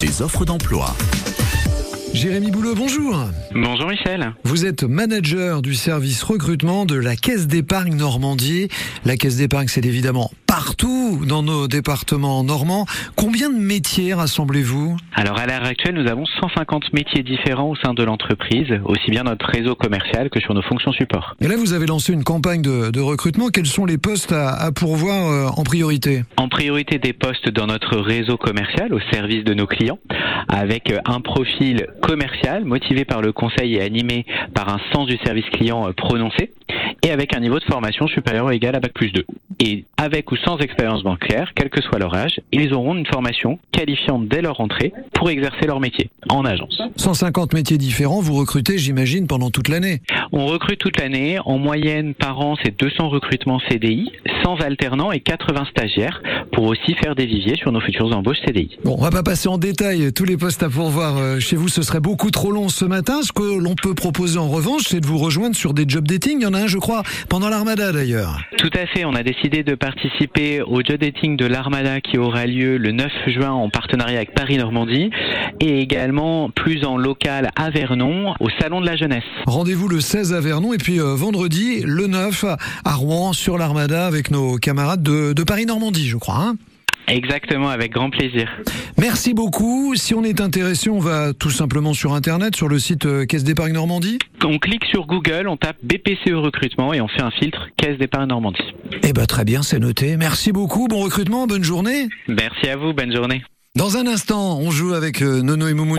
Des offres d'emploi. Jérémy Boulot, bonjour. Bonjour Michel. Vous êtes manager du service recrutement de la Caisse d'épargne Normandie. La Caisse d'épargne, c'est évidemment partout dans nos départements normands. Combien de métiers rassemblez-vous? Alors à l'heure actuelle, nous avons 150 métiers différents au sein de l'entreprise, aussi bien notre réseau commercial que sur nos fonctions support. Et là, vous avez lancé une campagne de, de recrutement. Quels sont les postes à, à pourvoir euh, en priorité? En priorité des postes dans notre réseau commercial au service de nos clients, avec euh, un profil commercial motivé par le conseil et animé par un sens du service client euh, prononcé et avec un niveau de formation supérieur ou égal à Bac plus 2. Et avec ou sans expérience bancaire, quel que soit leur âge, ils auront une formation qualifiante dès leur entrée pour exercer leur métier en agence. 150 métiers différents, vous recrutez, j'imagine, pendant toute l'année. On recrute toute l'année. En moyenne, par an, c'est 200 recrutements CDI, 100 alternants et 80 stagiaires pour aussi faire des viviers sur nos futures embauches CDI. Bon, on va pas passer en détail tous les postes à pourvoir euh, chez vous, ce serait beaucoup trop long ce matin. Ce que l'on peut proposer en revanche, c'est de vous rejoindre sur des job dating. Il y en a un, je crois, pendant l'Armada d'ailleurs. Tout à fait. On a décidé de participer au job dating de l'Armada qui aura lieu le 9 juin en partenariat avec Paris-Normandie et également plus en local à Vernon au Salon de la Jeunesse. Rendez-vous le 16 à Vernon et puis euh, vendredi le 9 à Rouen sur l'Armada avec nos camarades de, de Paris-Normandie, je crois. Hein Exactement, avec grand plaisir. Merci beaucoup. Si on est intéressé, on va tout simplement sur Internet, sur le site euh, Caisse d'épargne Normandie. On clique sur Google, on tape BPCE recrutement et on fait un filtre Caisse d'épargne Normandie. Eh ben très bien, c'est noté. Merci beaucoup. Bon recrutement, bonne journée. Merci à vous, bonne journée. Dans un instant, on joue avec euh, Nono et Moumou.